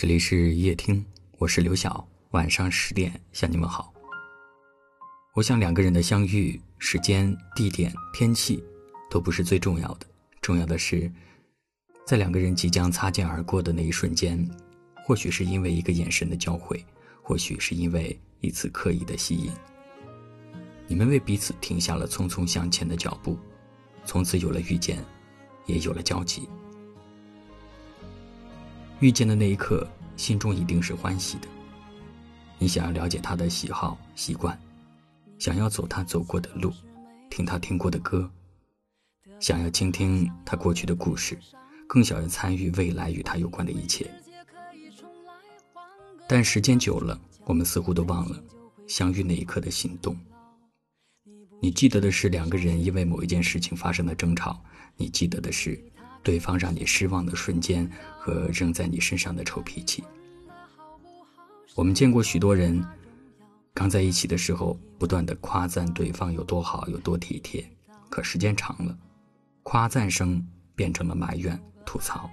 这里是夜听，我是刘晓。晚上十点向你们好。我想两个人的相遇，时间、地点、天气都不是最重要的，重要的是，在两个人即将擦肩而过的那一瞬间，或许是因为一个眼神的交汇，或许是因为一次刻意的吸引，你们为彼此停下了匆匆向前的脚步，从此有了遇见，也有了交集。遇见的那一刻，心中一定是欢喜的。你想要了解他的喜好习惯，想要走他走过的路，听他听过的歌，想要倾听他过去的故事，更想要参与未来与他有关的一切。但时间久了，我们似乎都忘了相遇那一刻的心动。你记得的是两个人因为某一件事情发生的争吵，你记得的是。对方让你失望的瞬间和扔在你身上的臭脾气。我们见过许多人，刚在一起的时候不断的夸赞对方有多好、有多体贴，可时间长了，夸赞声变成了埋怨、吐槽。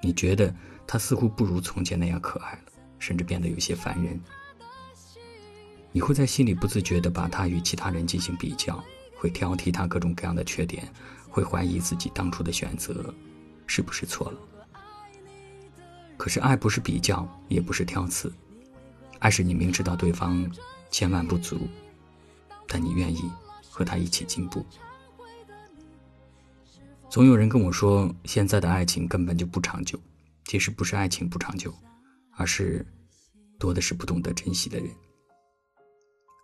你觉得他似乎不如从前那样可爱了，甚至变得有些烦人。你会在心里不自觉地把他与其他人进行比较，会挑剔他各种各样的缺点。会怀疑自己当初的选择是不是错了。可是爱不是比较，也不是挑刺，爱是你明知道对方千万不足，但你愿意和他一起进步。总有人跟我说，现在的爱情根本就不长久。其实不是爱情不长久，而是多的是不懂得珍惜的人。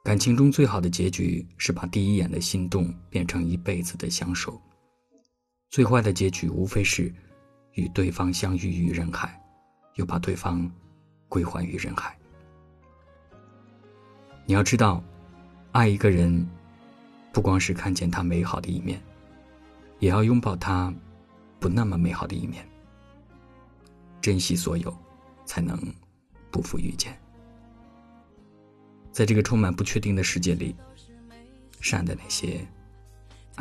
感情中最好的结局是把第一眼的心动变成一辈子的相守。最坏的结局无非是与对方相遇于人海，又把对方归还于人海。你要知道，爱一个人，不光是看见他美好的一面，也要拥抱他不那么美好的一面。珍惜所有，才能不负遇见。在这个充满不确定的世界里，善的那些。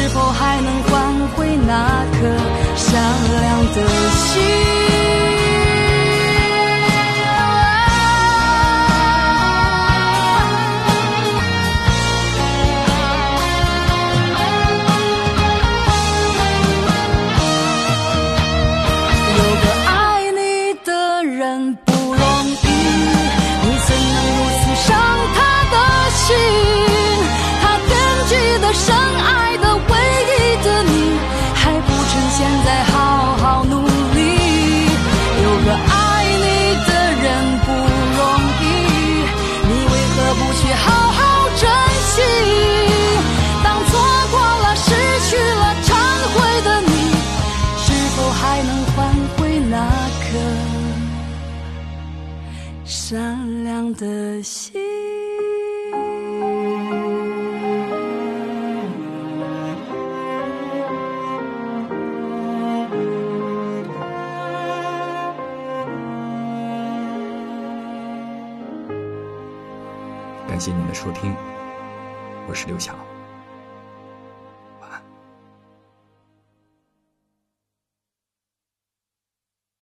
是否还能换回？那颗善良的心。善良的心。感谢您的收听，我是刘晓。